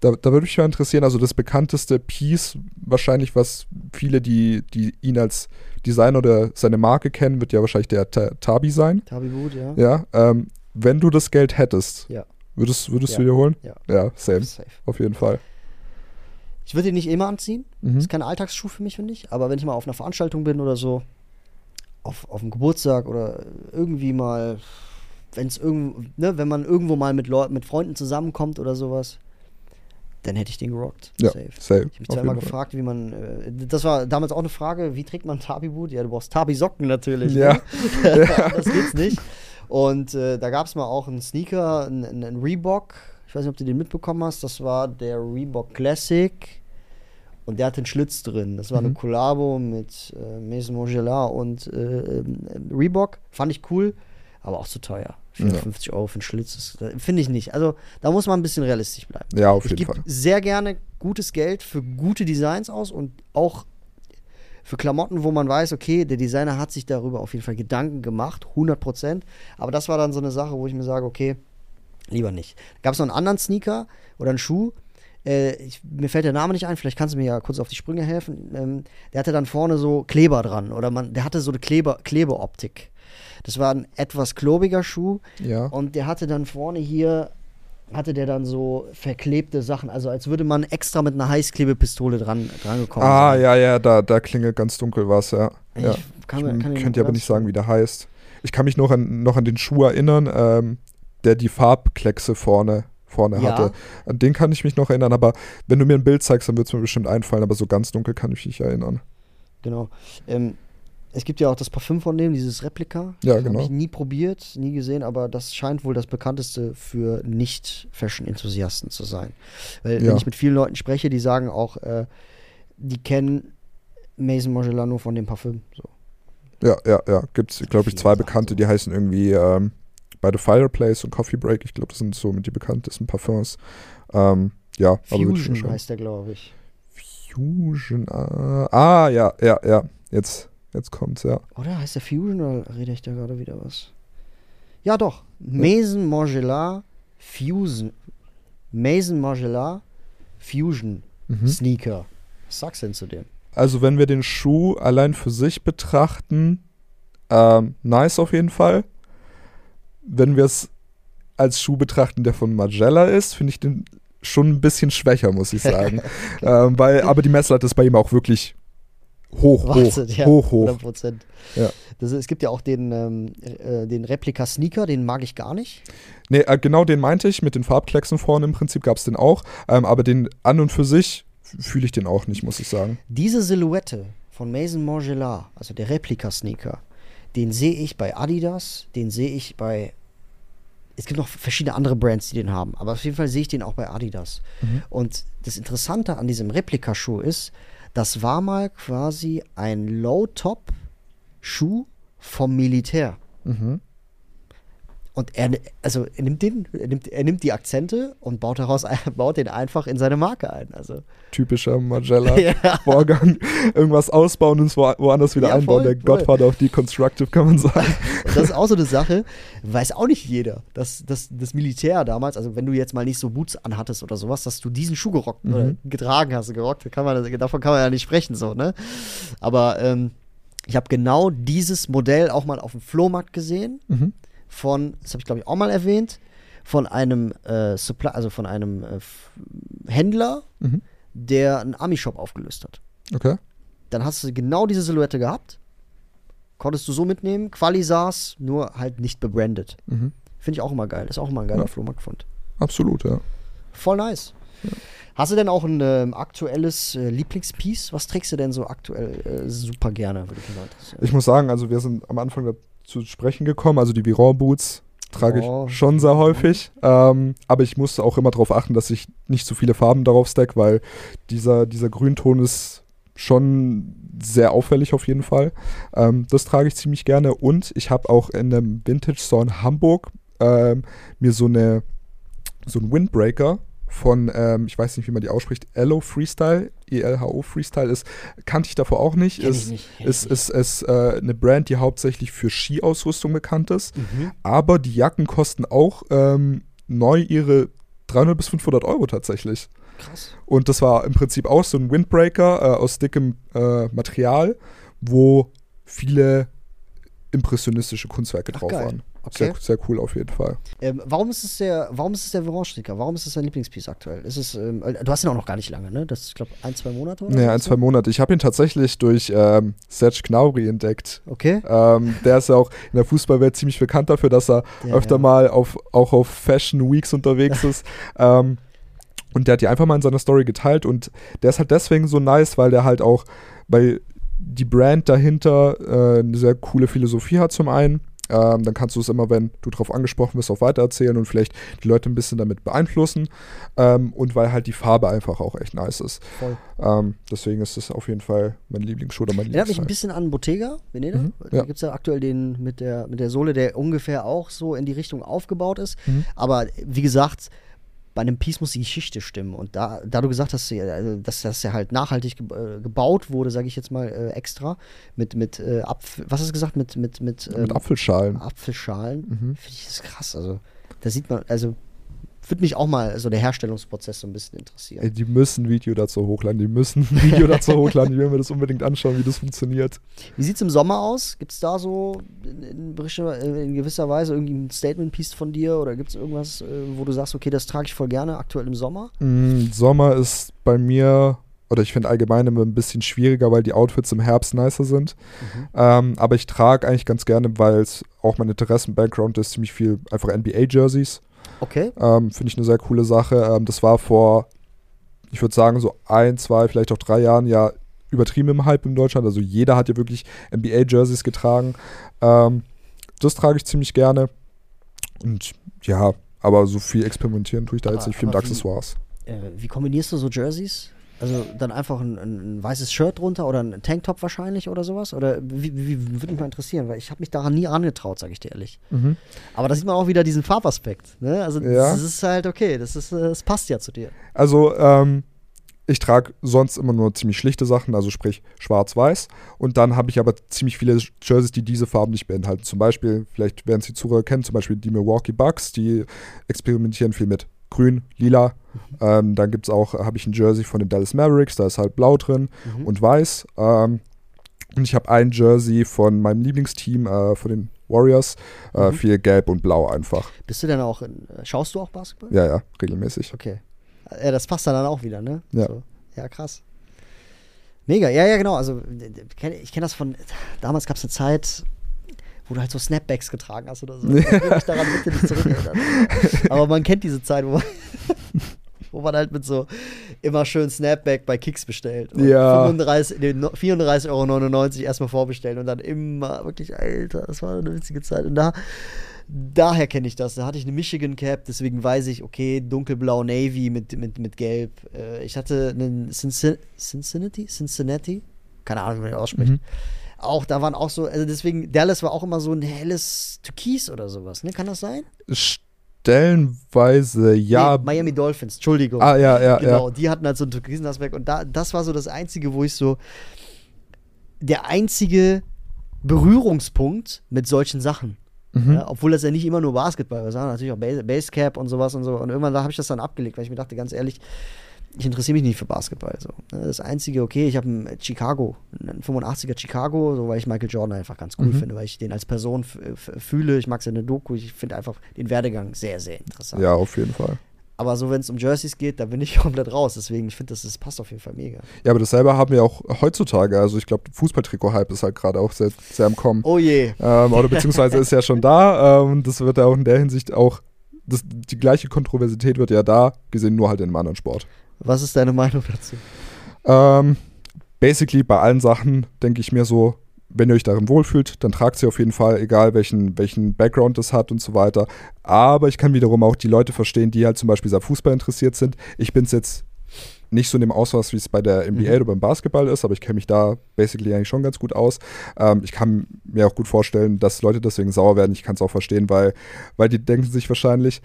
C: Da, da würde mich mal interessieren, also das bekannteste Piece, wahrscheinlich, was viele, die, die ihn als Designer oder seine Marke kennen, wird ja wahrscheinlich der Ta Tabi sein.
B: Tabi Boot, ja.
C: Ja, ähm, wenn du das Geld hättest,
B: Ja.
C: würdest, würdest
B: Ja.
C: du dir holen?
B: Ja.
C: Ja, same,
B: Safe.
C: auf jeden Fall.
B: Ich würde ihn nicht immer anziehen.
C: Mhm.
B: Ist kein Alltagsschuh für mich, finde ich. Aber wenn ich mal auf einer Veranstaltung bin oder so, auf, auf einem Geburtstag oder irgendwie mal, wenn es irgend, ne, wenn man irgendwo mal mit Leuten, mit Freunden zusammenkommt oder sowas, dann hätte ich den gerockt.
C: Ja,
B: Safe.
C: safe.
B: Ich habe mich
C: Fall.
B: gefragt, wie man, äh, das war damals auch eine Frage, wie trägt man Tabi-Boot? Ja, du brauchst Tabi-Socken natürlich.
C: Ja.
B: Ne? das geht's nicht. Und äh, da gab es mal auch einen Sneaker, einen, einen Reebok, ich weiß nicht, ob du den mitbekommen hast. Das war der Reebok Classic. Und der hat den Schlitz drin. Das war eine
C: Mhm.
B: Kollabo mit äh, Maison Montgelat und äh, ähm, Reebok. Fand ich cool, aber auch zu teuer. 450 Euro für einen Schlitz, finde ich nicht. Also da muss man ein bisschen realistisch bleiben.
C: Ja, auf
B: Ich
C: jeden Fall.
B: sehr gerne gutes Geld für gute Designs aus und auch für Klamotten, wo man weiß, okay, der Designer hat sich darüber auf jeden Fall Gedanken gemacht, 100 Prozent. Aber das war dann so eine Sache, wo ich mir sage, okay, lieber nicht. Gab es noch einen anderen Sneaker oder einen Schuh? Äh, ich, mir fällt der Name nicht ein, vielleicht kannst du mir ja kurz auf die Sprünge helfen. Ähm, der hatte dann vorne so Kleber dran oder man, der hatte so eine Kleber, Klebeoptik. Das war ein etwas klobiger Schuh
C: Ja.
B: und der hatte dann vorne hier, hatte der dann so verklebte Sachen, also als würde man extra mit einer Heißklebepistole dran, dran gekommen
C: Ah,
B: sein.
C: ja, ja, da, da klingelt ganz dunkel was, ja.
B: Ich
C: ja.
B: kann
C: ich
B: kann
C: könnte aber nicht sagen, wie der heißt. Ich kann mich noch an, noch an den Schuh erinnern, ähm, der die Farbkleckse vorne, vorne
B: Ja.
C: hatte. An den kann ich mich noch erinnern, aber wenn du mir ein Bild zeigst, dann wird es mir bestimmt einfallen, aber so ganz dunkel kann ich mich nicht erinnern.
B: Genau. Ähm, es gibt ja auch das Parfüm von dem, dieses Replika.
C: Ja,
B: Das
C: genau.
B: Habe ich nie probiert, nie gesehen, aber das scheint wohl das bekannteste für Nicht-Fashion-Enthusiasten zu sein. Weil
C: Ja.
B: wenn ich mit vielen Leuten spreche, die sagen auch, äh, die kennen Maison Margiela nur von dem Parfüm. So.
C: Ja, ja, ja. Gibt es, glaube ich, zwei
B: Sachen
C: bekannte,
B: so.
C: die heißen irgendwie ähm, bei The Fireplace und Coffee Break. Ich glaube, das sind so mit die bekanntesten Parfums. Ähm, ja, aber
B: Fusion
C: schon-
B: heißt der, glaube ich.
C: Fusion. Ah, ah, ja, ja, ja. Jetzt, jetzt kommt's, ja.
B: Oder heißt der Fusion oder rede ich da gerade wieder was? Ja, doch. Maison Margiela Fusion. Maison Margiela Fusion
C: Mhm.
B: Sneaker. Was sagst du denn zu dem?
C: Also, wenn wir den Schuh allein für sich betrachten, ähm, nice auf jeden Fall. Wenn wir es als Schuh betrachten, der von Magella ist, finde ich den schon ein bisschen schwächer, muss ich sagen. ähm, weil, aber die Messlatte ist bei ihm auch wirklich hoch, hoch,
B: Wartet, ja,
C: hoch, hoch.
B: 100%.
C: Ja.
B: Das, ist- es gibt ja auch den, ähm, äh, den Replika-Sneaker, den mag ich gar nicht.
C: Nee, äh, genau den meinte ich, mit den Farbklecksen vorne im Prinzip gab es den auch. Ähm, aber den an und für sich fühle ich den auch nicht, muss ich sagen.
B: Diese Silhouette von Maison Margiela, also der Replika-Sneaker, den sehe ich bei Adidas, den sehe ich bei. Es gibt noch verschiedene andere Brands, die den haben, aber auf jeden Fall sehe ich den auch bei Adidas. Und das Interessante an diesem Replikaschuh ist, das war mal quasi ein Low-Top-Schuh vom Militär.
C: Mhm.
B: Und er, also er nimmt den, er nimmt, er nimmt die Akzente und baut daraus, baut den einfach in seine Marke ein. Also
C: Typischer
B: Ja.
C: Magella-Vorgang. Irgendwas ausbauen und woanders wieder
B: Ja,
C: einbauen.
B: voll,
C: Der
B: voll.
C: Godfather of Deconstructive, kann man sagen.
B: Und das ist auch so eine Sache, weiß auch nicht jeder, dass, dass das Militär damals, also wenn du jetzt mal nicht so Boots anhattest oder sowas, dass du diesen Schuh gerockt
C: Mhm.
B: oder getragen hast, gerockt, kann man, davon kann man ja nicht sprechen, so, ne? Aber ähm, ich habe genau dieses Modell auch mal auf dem Flohmarkt gesehen,
C: Mhm.
B: Von, das habe ich glaube ich auch mal erwähnt, von einem äh, Supply, also von einem äh, Händler,
C: Mhm.
B: der einen Ami-Shop aufgelöst hat.
C: Okay.
B: Dann hast du genau diese Silhouette gehabt. Konntest du so mitnehmen. Quali saß, nur halt nicht bebrandet.
C: Mhm.
B: Finde ich auch immer geil. Ist auch immer ein geiler
C: Ja.
B: Flohmarktfund.
C: Absolut, ja.
B: Voll nice. Hast du denn auch ein ähm, aktuelles äh, Lieblingspiece? Was trägst du denn so aktuell äh, super gerne? Würde interessieren.
C: Ich muss sagen, also wir sind am Anfang dazu zu sprechen gekommen. Also die Viron Boots trage
B: Oh.
C: ich schon sehr häufig. Ähm, aber ich muss auch immer darauf achten, dass ich nicht zu viele Farben darauf stack, weil dieser, dieser Grünton ist schon sehr auffällig auf jeden Fall. Ähm, das trage ich ziemlich gerne. Und ich habe auch in einem Vintage Store in Hamburg ähm, mir so eine so ein Windbreaker von, ähm, ich weiß nicht, wie man die ausspricht, Elo Freestyle, ELHO Freestyle ist, kannte ich davor auch nicht.
B: Kenn
C: ist,
B: nicht,
C: ist, ist, ist äh, eine Brand, die hauptsächlich für Skiausrüstung bekannt ist.
B: Mhm.
C: Aber die Jacken kosten auch ähm, neu ihre 300 bis 500 Euro tatsächlich.
B: Krass.
C: Und das war im Prinzip auch so ein Windbreaker äh, aus dickem äh, Material, wo viele impressionistische Kunstwerke
B: Ach,
C: drauf
B: geil.
C: waren.
B: Okay.
C: Sehr, sehr cool auf jeden Fall.
B: Ähm, warum ist es der, warum ist es der Viron-Sticker? Warum ist es dein Lieblingspiece aktuell? Ist es, ähm, äh, du hast ihn auch noch gar nicht lange, ne? Das ist, ich glaube, ein, zwei Monate oder
C: Ja, ein, zwei Monate. Ich habe ihn tatsächlich durch ähm, Serge Gnabry entdeckt.
B: Okay.
C: Ähm, der ist ja auch in der Fußballwelt ziemlich bekannt dafür, dass er
B: Der,
C: öfter
B: ja.
C: mal auf, auch auf Fashion Weeks unterwegs ist. ähm, und der hat die einfach mal in seiner Story geteilt und der ist halt deswegen so nice, weil der halt auch, weil die Brand dahinter äh, eine sehr coole Philosophie hat zum einen, Ähm, dann kannst du es immer, wenn du darauf angesprochen wirst, auch weitererzählen und vielleicht die Leute ein bisschen damit beeinflussen. Ähm, und weil halt die Farbe einfach auch echt nice ist. Ähm, deswegen ist es auf jeden Fall mein Lieblingsschuh oder mein
B: Erinnert mich ein bisschen an Bottega, Veneta.
C: Mhm,
B: Da
C: ja.
B: gibt es ja aktuell den mit der, mit der Sohle, der ungefähr auch so in die Richtung aufgebaut ist.
C: Mhm.
B: Aber wie gesagt, bei einem Piece muss die Geschichte stimmen. Und da, da du gesagt hast, also, dass das ja halt nachhaltig äh, gebaut wurde, sage ich jetzt mal äh, extra, mit, mit äh, Apf was hast du gesagt, mit, mit, mit,
C: Mit
B: ähm,
C: Apfelschalen.
B: Apfelschalen,
C: Mhm.
B: finde ich das krass. Also, da sieht man, also, würde mich auch mal so der Herstellungsprozess so ein bisschen interessieren.
C: Ey, die müssen ein Video dazu hochladen, die müssen ein Video dazu hochladen, ich will mir das unbedingt anschauen, wie das funktioniert.
B: Wie sieht es im Sommer aus? Gibt es da so in, äh, in gewisser Weise irgendwie ein Statement-Piece von dir oder gibt es irgendwas, äh, wo du sagst, okay, das trage ich voll gerne aktuell im Sommer?
C: Mm, Sommer ist bei mir, oder ich finde allgemein immer ein bisschen schwieriger, weil die Outfits im Herbst nicer sind. Ähm, aber ich trage eigentlich ganz gerne, weil es auch mein Interessen-Background ist, ziemlich viel einfach NBA-Jerseys.
B: Okay.
C: Ähm, finde ich eine sehr coole Sache. Ähm, das war vor, ich würde sagen, so ein, zwei, vielleicht auch drei Jahren ja übertrieben im Hype in Deutschland. Also jeder hat ja wirklich NBA-Jerseys getragen. Ähm, das trage ich ziemlich gerne. Und ja, aber so viel experimentieren tue ich da
B: Aber-
C: jetzt nicht viel mit
B: aber wie-
C: Accessoires.
B: Äh, wie kombinierst du so Jerseys? Also dann einfach ein, ein, weißes Shirt drunter oder ein Tanktop wahrscheinlich oder sowas? Oder wie, wie, würde mich mal interessieren, weil ich habe mich daran nie angetraut, sage ich dir ehrlich. Aber da sieht man auch wieder diesen Farbaspekt. Ne? Also
C: Ja.
B: das ist halt okay, das, ist, äh, das passt ja zu dir.
C: Also, ähm, ich trage sonst immer nur ziemlich schlichte Sachen, also sprich schwarz-weiß. Und dann habe ich aber ziemlich viele Jerseys, die diese Farben nicht beinhalten. Zum Beispiel, vielleicht werden es die Zuhörer kennen, zum Beispiel die Milwaukee Bucks, die experimentieren viel mit grün, lila. Ähm, dann gibt es auch, habe ich ein Jersey von den Dallas Mavericks, da ist halt blau drin und weiß. Ähm, und ich habe ein Jersey von meinem Lieblingsteam, äh, von den Warriors, äh, viel gelb und blau einfach.
B: Bist du denn auch, in, äh, schaust du auch Basketball?
C: Ja, ja, regelmäßig.
B: Okay. Ja, das passt dann auch wieder, ne?
C: Ja.
B: So. Ja, krass. Mega, ja, ja, genau. Also, ich kenne das von, damals gab es eine Zeit, wo du halt so Snapbacks getragen hast oder so. Ich kann mich daran bitte nicht zurückerinnern. Aber man kennt diese Zeit, wo man, wo man halt mit so immer schön Snapback bei Kicks bestellt. Und
C: Ja.
B: 35, nee, no- 34,99 Euro erstmal vorbestellen und dann immer, wirklich, Alter, das war eine witzige Zeit. Und da, daher kenne ich das. Da hatte ich eine Michigan Cap, deswegen weiß ich, okay, dunkelblau Navy mit, mit, mit Gelb. Äh, ich hatte einen Cincin- Cincinnati? Cincinnati? Keine Ahnung, wie man das ausspricht.
C: Mhm.
B: Auch, da waren auch so, also deswegen, Dallas war auch immer so ein helles Türkis oder sowas, ne? Kann das sein?
C: Stellenweise, ja.
B: Nee, Miami Dolphins, Entschuldigung.
C: ah, ja, ja,
B: genau,
C: ja.
B: die hatten halt so einen türkisen Aspekt und da, das war so das Einzige, wo ich so, der einzige Berührungspunkt mit solchen Sachen.
C: Mhm.
B: Ja, obwohl das ja nicht immer nur Basketball war, sondern natürlich auch Base- Basecap und sowas und so. Und irgendwann habe ich das dann abgelegt, weil ich mir dachte, ganz ehrlich, ich interessiere mich nicht für Basketball. So. Ne, Das Einzige, okay, ich habe einen Chicago, einen 85er Chicago, so, weil ich Michael Jordan einfach ganz cool
C: Mhm.
B: finde, weil ich den als Person fühle. Ich mag seine Doku, ich finde einfach den Werdegang sehr, sehr interessant.
C: Ja, auf jeden Fall.
B: Aber so, wenn es um Jerseys geht, da bin ich komplett raus. Deswegen, ich finde, das, das passt auf jeden Fall mega.
C: Ja, aber dasselbe haben wir auch heutzutage. Also ich glaube, Fußballtrikot-Hype ist halt gerade auch sehr, sehr am Kommen.
B: Oh je.
C: Ähm, oder beziehungsweise ist ja schon da. Ähm, das wird ja auch in der Hinsicht auch, das, die gleiche Kontroversität wird ja da gesehen, nur halt in einem anderen Sport.
B: Was ist deine Meinung dazu?
C: Ähm, basically bei allen Sachen denke ich mir so, wenn ihr euch darin wohlfühlt, dann tragt sie auf jeden Fall, egal welchen, welchen Background das hat und so weiter. Aber ich kann wiederum auch die Leute verstehen, die halt zum Beispiel sehr Fußball interessiert sind. Ich bin es jetzt nicht so in dem Ausmaß, wie es bei der NBA
B: Mhm.
C: oder beim Basketball ist, aber ich kenne mich da basically eigentlich schon ganz gut aus. Ähm, ich kann mir auch gut vorstellen, dass Leute deswegen sauer werden. Ich kann es auch verstehen, weil, weil die denken sich wahrscheinlich,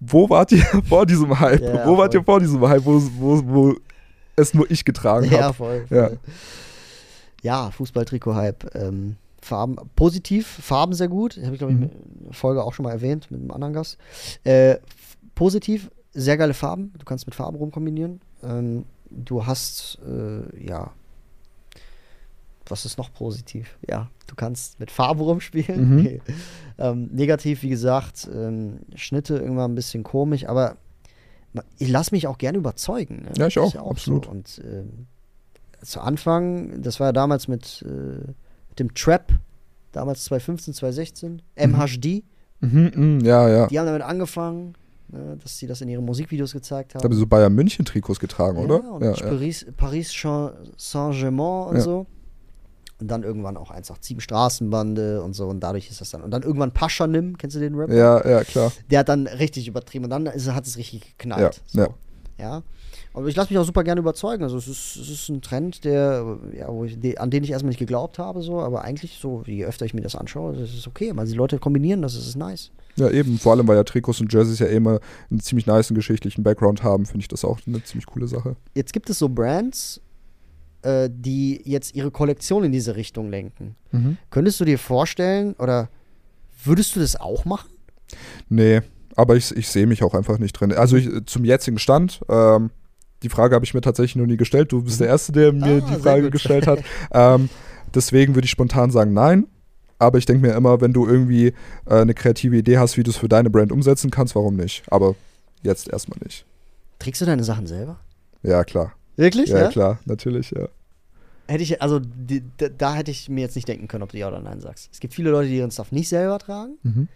C: wo wart ihr vor diesem Hype?
B: Ja,
C: wo wart
B: voll.
C: ihr vor diesem Hype, wo, wo, wo es nur ich getragen
B: Ja,
C: habe?
B: voll.
C: Ja.
B: voll. Ja, Fußball-Trikot-Hype. Ähm, Farben, positiv, Farben sehr gut. Habe ich, glaube ich,
C: Mhm.
B: in der Folge auch schon mal erwähnt mit einem anderen Gast. Äh, positiv, sehr geile Farben. Du kannst mit Farben rumkombinieren. Ähm, du hast, äh, ja. Was ist noch positiv? Ja, du kannst mit Farben rumspielen.
C: Mhm.
B: Nee. Ähm, negativ, wie gesagt, ähm, Schnitte irgendwann ein bisschen komisch, aber ich lasse mich auch gerne überzeugen. Ne?
C: Ja, ich auch,
B: ist
C: absolut.
B: So. Und ähm, zu Anfang, das war ja damals mit, äh, mit dem Trap, damals 2015, 2016, MHD,
C: Mhm, mhm, ja, ja.
B: die haben damit angefangen, ne, dass sie das in ihren Musikvideos gezeigt
C: Da
B: haben.
C: haben sie so Bayern München Trikots getragen,
B: Ja,
C: oder?
B: und
C: Ja, ja.
B: Paris, Paris Saint- Saint-Germain und
C: Ja.
B: so. Und dann irgendwann auch 187 Straßenbande und so. Und dadurch ist das dann. Und dann irgendwann Pascha Nimm, kennst du den Rapper?
C: Ja, ja, klar.
B: Der hat dann richtig übertrieben. Und dann ist, hat es richtig geknallt.
C: Ja,
B: so.
C: ja.
B: ja. Aber ich lasse mich auch super gerne überzeugen. Also es ist, es ist ein Trend, der, ja, wo ich, an den ich erstmal nicht geglaubt habe, so, aber eigentlich so, je öfter ich mir das anschaue, das ist okay. Weil die Leute kombinieren das, das ist nice.
C: Ja, eben, vor allem, weil ja Trikots und Jerseys ja immer einen ziemlich niceen geschichtlichen Background haben, finde ich das auch eine ziemlich coole Sache.
B: Jetzt gibt es so Brands, äh, die jetzt ihre Kollektion in diese Richtung lenken. Könntest du dir vorstellen, oder würdest du das auch machen?
C: Nee, aber ich, ich sehe mich auch einfach nicht drin. Also ich, zum jetzigen Stand, ähm, die Frage habe ich mir tatsächlich noch nie gestellt. Du bist der Erste, der mir
B: Ah,
C: die Frage gestellt hat. ähm, deswegen würde ich spontan sagen, nein. Aber ich denke mir immer, wenn du irgendwie äh, eine kreative Idee hast, wie du es für deine Brand umsetzen kannst, warum nicht? Aber jetzt erstmal nicht.
B: Trägst du deine Sachen selber?
C: Ja, klar.
B: Wirklich?
C: Ja, klar, natürlich, ja.
B: Hätte ich, also die, da, da hätte ich mir jetzt nicht denken können, ob du ja oder nein sagst. Es gibt viele Leute, die ihren Stuff nicht selber tragen.
C: Mhm.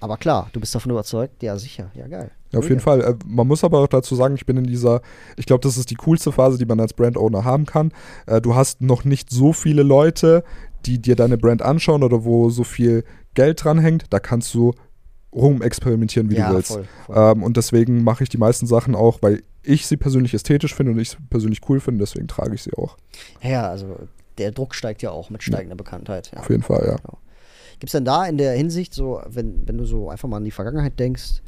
B: Aber klar, du bist davon überzeugt, ja sicher, ja geil.
C: Ja, auf jeden Fall. Äh, man muss aber auch dazu sagen, ich bin in dieser, ich glaube, das ist die coolste Phase, die man als Brand-Owner haben kann. Äh, du hast noch nicht so viele Leute, die dir deine Brand anschauen oder wo so viel Geld dran hängt. Da kannst du rumexperimentieren, wie
B: ja,
C: du willst.
B: voll. voll.
C: Ähm, und deswegen mache ich die meisten Sachen auch, weil ich sie persönlich ästhetisch finde und ich sie persönlich cool finde, deswegen trage ich sie auch.
B: ja, also der Druck steigt ja auch mit steigender Bekanntheit. Ja.
C: Auf jeden Fall, ja.
B: Gibt es denn da in der Hinsicht, so, wenn, wenn du so einfach mal an die Vergangenheit denkst,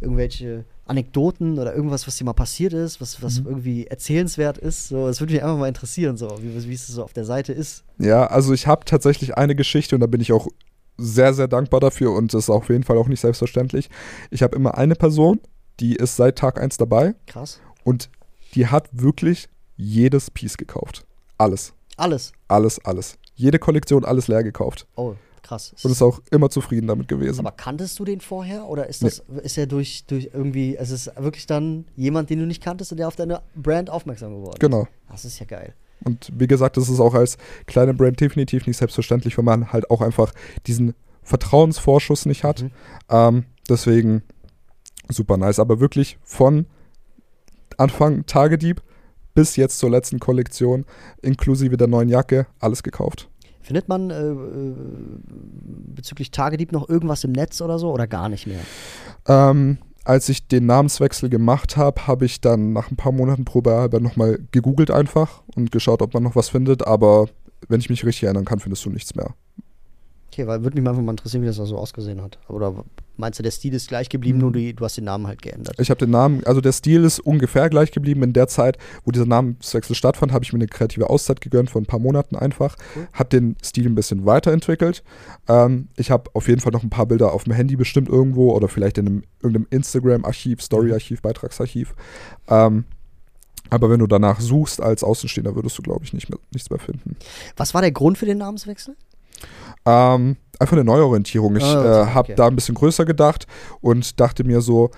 B: irgendwelche Anekdoten oder irgendwas, was dir mal passiert ist, was,
C: Mhm.
B: was irgendwie erzählenswert ist? So, das würde mich einfach mal interessieren, so, wie, wie es so auf der Seite ist.
C: Ja, also ich habe tatsächlich eine Geschichte und da bin ich auch sehr, sehr dankbar dafür und das ist auf jeden Fall auch nicht selbstverständlich. Ich habe immer eine Person, die ist seit Tag 1 dabei
B: Krass.
C: und die hat wirklich jedes Piece gekauft. Alles.
B: Alles.
C: Alles, alles. Jede Kollektion, alles leer gekauft.
B: Oh, krass.
C: Und ist auch immer zufrieden damit gewesen.
B: Aber kanntest du den vorher oder ist das ist er durch durch irgendwie es ist wirklich dann jemand, den du nicht kanntest und der auf deine Brand aufmerksam geworden ist?
C: Genau.
B: Das ist ja geil.
C: Und wie gesagt, das ist auch als kleine Brand definitiv nicht selbstverständlich, wenn man halt auch einfach diesen Vertrauensvorschuss nicht hat.
B: Mhm.
C: Ähm, deswegen super nice. Aber wirklich von Anfang Tagedieb bis jetzt zur letzten Kollektion, inklusive der neuen Jacke, alles gekauft.
B: Findet man äh, äh, bezüglich Tagedieb noch irgendwas im Netz oder so oder gar nicht mehr?
C: Ähm, als ich den Namenswechsel gemacht habe, habe ich dann nach ein paar Monaten probehalber nochmal gegoogelt einfach und geschaut, ob man noch was findet. Aber wenn ich mich richtig erinnern kann, findest du nichts mehr.
B: Okay, weil würde mich einfach mal interessieren, wie das da so ausgesehen hat. Oder meinst du, der Stil ist gleich geblieben,
C: Mhm.
B: nur die, du hast den Namen halt geändert?
C: Ich habe den Namen, also der Stil ist ungefähr gleich geblieben. In der Zeit, wo dieser Namenswechsel stattfand, habe ich mir eine kreative Auszeit gegönnt von ein paar Monaten einfach.
B: Cool.
C: Habe den Stil ein bisschen weiterentwickelt. Ähm, ich habe auf jeden Fall noch ein paar Bilder auf dem Handy bestimmt irgendwo oder vielleicht in einem, irgendeinem Instagram-Archiv, Story-Archiv, Beitragsarchiv. Ähm, aber wenn du danach suchst als Außenstehender, würdest du, glaube ich, nicht mehr, nichts mehr finden.
B: Was war der Grund für den Namenswechsel?
C: Ähm, einfach eine Neuorientierung. Ich
B: Ah, okay,
C: äh, habe da ein bisschen größer gedacht und dachte mir so,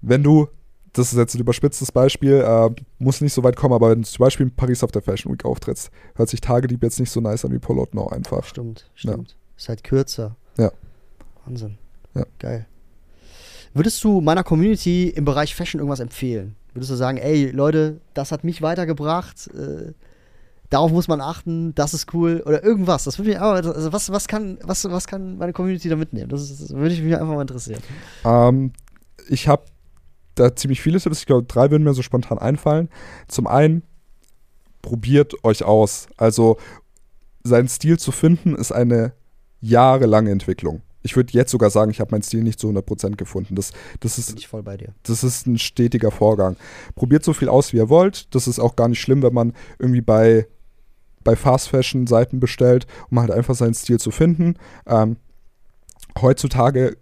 C: wenn du, das ist jetzt ein überspitztes Beispiel, äh, muss nicht so weit kommen, aber wenn du zum Beispiel in Paris auf der Fashion Week auftrittst, hört sich Tagedieb jetzt nicht so nice an wie Ottenau einfach.
B: Stimmt,
C: Ja.
B: stimmt. Ist halt kürzer.
C: Ja.
B: Wahnsinn.
C: Ja.
B: Geil. Würdest du meiner Community im Bereich Fashion irgendwas empfehlen? Würdest du sagen, ey Leute, das hat mich weitergebracht, äh, darauf muss man achten, das ist cool oder irgendwas? Das würde mich aber, also was, was, kann, was, was kann meine Community da mitnehmen? Das, ist, das würde ich mich einfach mal interessieren.
C: Ähm, ich habe da ziemlich viele Tipps. Ich glaube, drei würden mir so spontan einfallen. Zum einen, probiert euch aus. Also, seinen Stil zu finden, ist eine jahrelange Entwicklung. Ich würde jetzt sogar sagen, ich habe meinen Stil nicht zu 100% gefunden. Das, das, ist,
B: Bin ich voll bei dir.
C: das ist ein stetiger Vorgang. Probiert so viel aus, wie ihr wollt. Das ist auch gar nicht schlimm, wenn man irgendwie bei, bei Fast-Fashion-Seiten bestellt, um halt einfach seinen Stil zu finden. Ähm, heutzutage,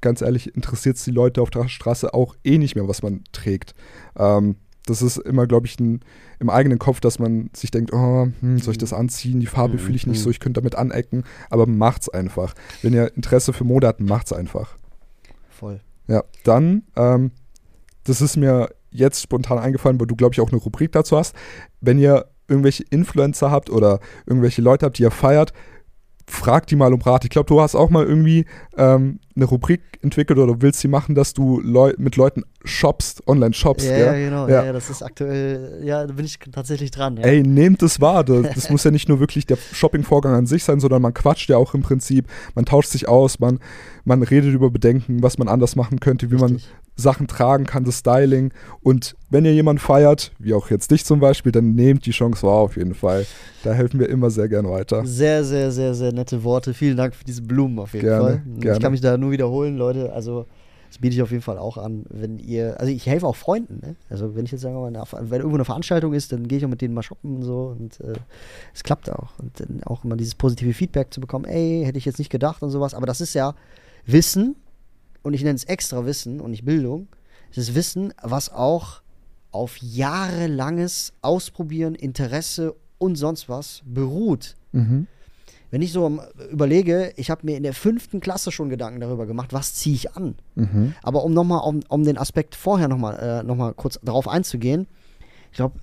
C: ganz ehrlich, interessiert es die Leute auf der Straße auch eh nicht mehr, was man trägt. Ähm, das ist immer, glaube ich, ein, im eigenen Kopf, dass man sich denkt, oh, hm, soll ich das anziehen? Die Farbe
B: Mhm,
C: fühle ich nicht
B: mhm.
C: so, ich könnte damit anecken. Aber macht's einfach. Wenn ihr Interesse für Mode habt, macht's einfach.
B: Voll.
C: Ja, dann, ähm, das ist mir jetzt spontan eingefallen, weil du, glaube ich, auch eine Rubrik dazu hast. Wenn ihr irgendwelche Influencer habt oder irgendwelche Leute habt, die ihr feiert, fragt die mal um Rat. Ich glaube, du hast auch mal irgendwie ähm, eine Rubrik entwickelt oder willst sie machen, dass du Leu mit Leuten Shops, Online-Shops.
B: Ja,
C: gell?
B: ja, genau. Ja. ja, das ist aktuell, ja, da bin ich tatsächlich dran. Ja.
C: Ey, nehmt es wahr. Das, das muss ja nicht nur wirklich der Shopping-Vorgang an sich sein, sondern man quatscht ja auch im Prinzip. Man tauscht sich aus, man, man redet über Bedenken, was man anders machen könnte, wie man
B: Richtig.
C: Sachen tragen kann, das Styling. Und wenn ihr jemanden feiert, wie auch jetzt dich zum Beispiel, dann nehmt die Chance wahr auf jeden Fall. Da helfen wir immer sehr gern weiter.
B: Sehr, sehr, sehr, sehr nette Worte. Vielen Dank für diese Blumen auf jeden
C: Gerne,
B: Fall.
C: gerne.
B: Ich kann mich da nur wiederholen, Leute. Also, das biete ich auf jeden Fall auch an, wenn ihr. Also, ich helfe auch Freunden. Ne? Also, wenn ich jetzt sagen wir mal, eine- wenn irgendwo eine Veranstaltung ist, dann gehe ich auch mit denen mal shoppen und so. Und äh, es klappt auch. Und dann auch immer dieses positive Feedback zu bekommen: ey, hätte ich jetzt nicht gedacht und sowas. Aber das ist ja Wissen. Und ich nenne es extra Wissen und nicht Bildung. Es ist Wissen, was auch auf jahrelanges Ausprobieren, Interesse und sonst was beruht.
C: Mhm.
B: Wenn ich so überlege, ich habe mir in der fünften Klasse schon Gedanken darüber gemacht, was ziehe ich an.
C: Mhm.
B: Aber um nochmal, um, um den Aspekt vorher nochmal äh, noch mal kurz darauf einzugehen, ich glaube,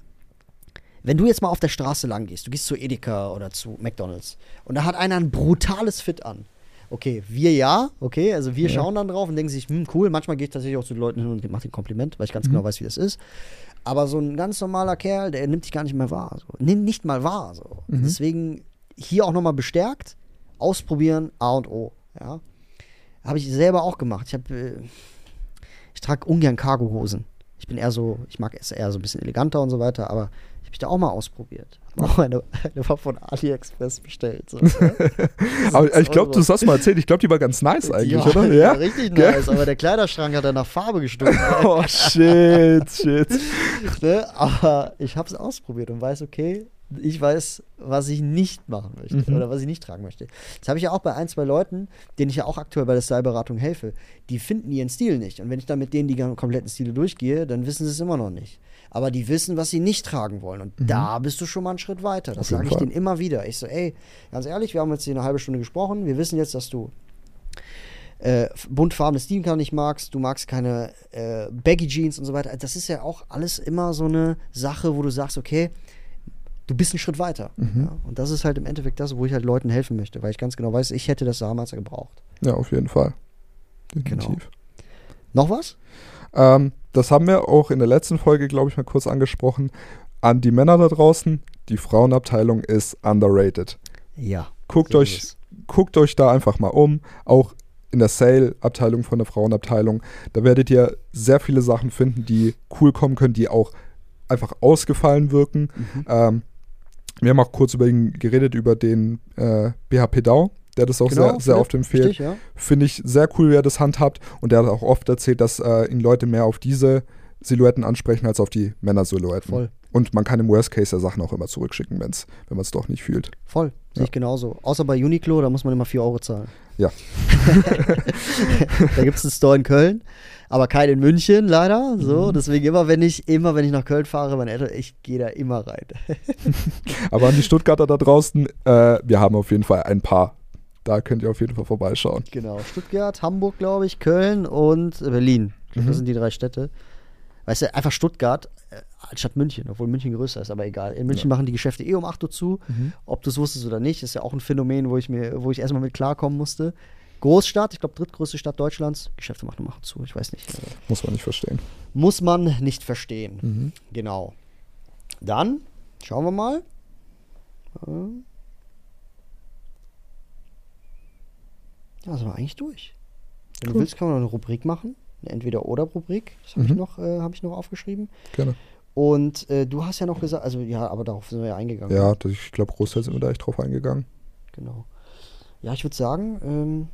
B: wenn du jetzt mal auf der Straße lang gehst, du gehst zu Edeka oder zu McDonalds und da hat einer ein brutales Fit an. Okay, wir ja, okay, also wir
C: Ja.
B: schauen dann drauf und denken sich, hm, cool, manchmal gehe ich tatsächlich auch zu den Leuten hin und mache den Kompliment, weil ich ganz genau weiß, wie das ist. Aber so ein ganz normaler Kerl, der nimmt dich gar nicht mehr wahr. So. Nimm nicht mal wahr. So. Deswegen hier auch nochmal bestärkt, ausprobieren, A und O. Ja. Habe ich selber auch gemacht. Ich habe, äh, ich trage ungern Cargohosen. Ich bin eher so, ich mag es eher so ein bisschen eleganter und so weiter, aber ich da auch mal ausprobiert. Hab auch eine, eine war von AliExpress bestellt. So,
C: Aber ich glaube, du hast mal erzählt, ich glaube, die war ganz nice eigentlich,
B: ja,
C: oder?
B: Ja, richtig
C: Gell?
B: nice, aber der Kleiderschrank hat dann nach Farbe gestunken.
C: Oh, shit, shit.
B: ne? Aber ich habe es ausprobiert und weiß, okay, ich weiß, was ich nicht machen möchte
C: Mhm.
B: oder was ich nicht tragen möchte. Das habe ich ja auch bei ein, zwei Leuten, denen ich ja auch aktuell bei der Styleberatung helfe. Die finden ihren Stil nicht. Und wenn ich dann mit denen die kompletten Stile durchgehe, dann wissen sie es immer noch nicht. Aber die wissen, was sie nicht tragen wollen. Und da bist du schon mal einen Schritt weiter. Das
C: Mhm.
B: Sage ich denen immer wieder. Ich so, ey, ganz ehrlich, wir haben jetzt hier eine halbe Stunde gesprochen. Wir wissen jetzt, dass du äh, buntfarbene Steamcar nicht magst, du magst keine äh, Baggy Jeans und so weiter. Das ist ja auch alles immer so eine Sache, wo du sagst, okay, du bist einen Schritt weiter.
C: Mhm.
B: Ja? Und das ist halt im Endeffekt das, wo ich halt Leuten helfen möchte, weil ich ganz genau weiß, ich hätte das damals gebraucht.
C: Ja, auf jeden Fall.
B: Genau.
C: Definitiv.
B: Noch was?
C: Ähm, das haben wir auch in der letzten Folge, glaube ich, mal kurz angesprochen. An die Männer da draußen, die Frauenabteilung ist underrated.
B: Ja.
C: Guckt
B: so
C: euch, guckt euch da einfach mal um. Auch in der Sale-Abteilung von der Frauenabteilung. Da werdet ihr sehr viele Sachen finden, die cool kommen können, die auch einfach ausgefallen wirken.
B: Mhm.
C: Ähm, wir haben auch kurz über ihn geredet, über den äh, BHP Dau, der das auch
B: Genau,
C: sehr, sehr oft empfiehlt.
B: Richtig, ja.
C: Finde ich sehr cool, wie er das handhabt. Und er hat auch oft erzählt, dass äh, ihn Leute mehr auf diese Silhouetten ansprechen als auf die Männersilhouetten.
B: Voll.
C: Und man kann im Worst Case ja Sachen auch immer zurückschicken, wenn's, wenn man es doch nicht fühlt.
B: Voll. Sehe ich genauso. Außer bei Uniqlo, da muss man immer 4 Euro zahlen.
C: Ja.
B: da gibt es einen Store in Köln, aber keinen in München, leider. So,
C: Mhm.
B: deswegen immer, wenn ich, immer, wenn ich nach Köln fahre, meine Eltern, ich gehe da immer rein.
C: Aber an die Stuttgarter da draußen, äh, wir haben auf jeden Fall ein paar. Da könnt ihr auf jeden Fall vorbeischauen.
B: Genau, Stuttgart, Hamburg, glaube ich, Köln und Berlin.
C: Mhm.
B: Das sind die drei Städte. Weißt du, einfach Stuttgart anstatt München, obwohl München größer ist, aber egal. In München machen die Geschäfte eh um 8 Uhr zu. Ob du es wusstest oder nicht, ist ja auch ein Phänomen, wo ich mir, wo ich erstmal mit klarkommen musste. Großstadt, ich glaube drittgrößte Stadt Deutschlands, Geschäfte machen um 8 Uhr zu, ich weiß nicht.
C: Muss man nicht verstehen.
B: muss man nicht verstehen.
C: Mhm.
B: Genau. Dann schauen wir mal. Äh. Ja, sind wir eigentlich durch. Wenn du
C: Cool.
B: willst, kann man noch eine Rubrik machen. Eine Entweder-Oder-Rubrik. Das habe ich,
C: Mhm.
B: noch, äh, hab ich noch aufgeschrieben.
C: Gerne.
B: Und äh, du hast ja noch gesagt, also ja, aber darauf sind wir ja eingegangen.
C: Ja, das- ich glaube, Großteil sind wir da echt drauf eingegangen.
B: Genau. Ja, ich würde sagen, ähm,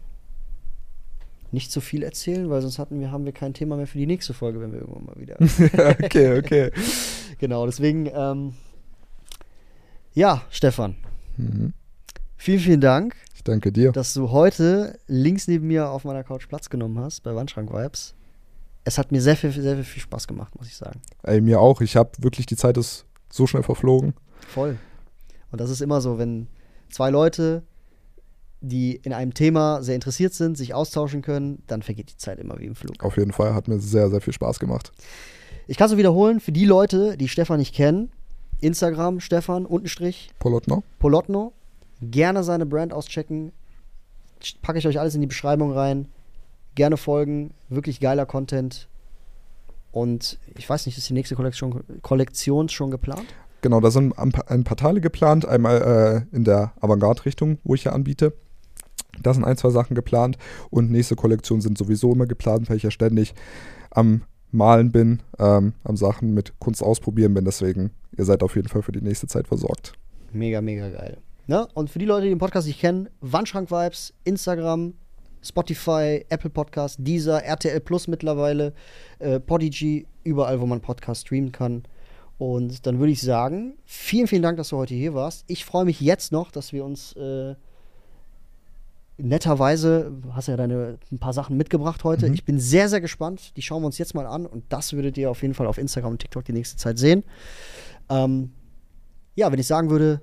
B: nicht zu viel erzählen, weil sonst hatten wir, haben wir kein Thema mehr für die nächste Folge, wenn wir irgendwann mal wieder.
C: okay, okay.
B: genau, deswegen, ähm, ja, Stefan,
C: Mhm.
B: vielen, vielen Dank,
C: Ich danke dir.
B: dass du heute links neben mir auf meiner Couch Platz genommen hast bei Wandschrank Vibes. Es hat mir sehr viel, sehr, sehr viel Spaß gemacht, muss ich sagen.
C: Ey, mir auch. Ich habe wirklich, die Zeit ist so schnell verflogen.
B: Voll. Und das ist immer so, wenn zwei Leute, die in einem Thema sehr interessiert sind, sich austauschen können, dann vergeht die Zeit immer wie im Flug.
C: Auf jeden Fall. Hat mir sehr, sehr viel Spaß gemacht.
B: Ich kann es nur wiederholen, für die Leute, die Stefan nicht kennen, Instagram, Stefan, Untenstrich,
C: Polotno?
B: Polotno, gerne seine Brand auschecken. Packe ich euch alles in die Beschreibung rein. Gerne folgen, wirklich geiler Content. Und ich weiß nicht, ist die nächste Kollektion, Kollektion schon geplant?
C: Genau, da sind ein paar, Teile geplant. Einmal äh, in der Avantgarde-Richtung, wo ich ja anbiete. Da sind ein, zwei Sachen geplant. Und nächste Kollektionen sind sowieso immer geplant, weil ich ja ständig am Malen bin, ähm, am Sachen mit Kunst ausprobieren bin. Deswegen, ihr seid auf jeden Fall für die nächste Zeit versorgt.
B: Mega, mega geil. Ne? Und für die Leute, die den Podcast nicht kennen, Wandschrank-Vibes, Instagram, Spotify, Apple Podcast, Deezer, RTL Plus mittlerweile, äh, Podigy, überall, wo man Podcast streamen kann. Und dann würde ich sagen, vielen, vielen Dank, dass du heute hier warst. Ich freue mich jetzt noch, dass wir uns äh, netterweise, hast ja deine ein paar Sachen mitgebracht heute.
C: Mhm.
B: Ich bin sehr, sehr gespannt. Die schauen wir uns jetzt mal an und das würdet ihr auf jeden Fall auf Instagram und TikTok die nächste Zeit sehen. Ähm, ja, wenn ich sagen würde,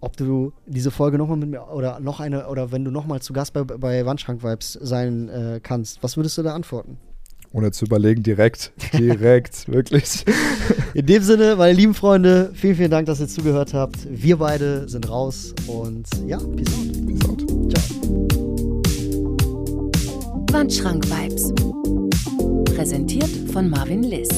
B: ob du diese Folge nochmal mit mir oder noch eine oder wenn du nochmal zu Gast bei, bei Wandschrank Vibes sein äh, kannst, was würdest du da antworten?
C: Ohne zu überlegen, direkt, direkt, wirklich.
B: In dem Sinne, meine lieben Freunde, vielen, vielen Dank, dass ihr zugehört habt. Wir beide sind raus und ja, peace out.
C: Peace out.
B: Ciao.
A: Wandschrank Vibes. Präsentiert von Marvin Liss.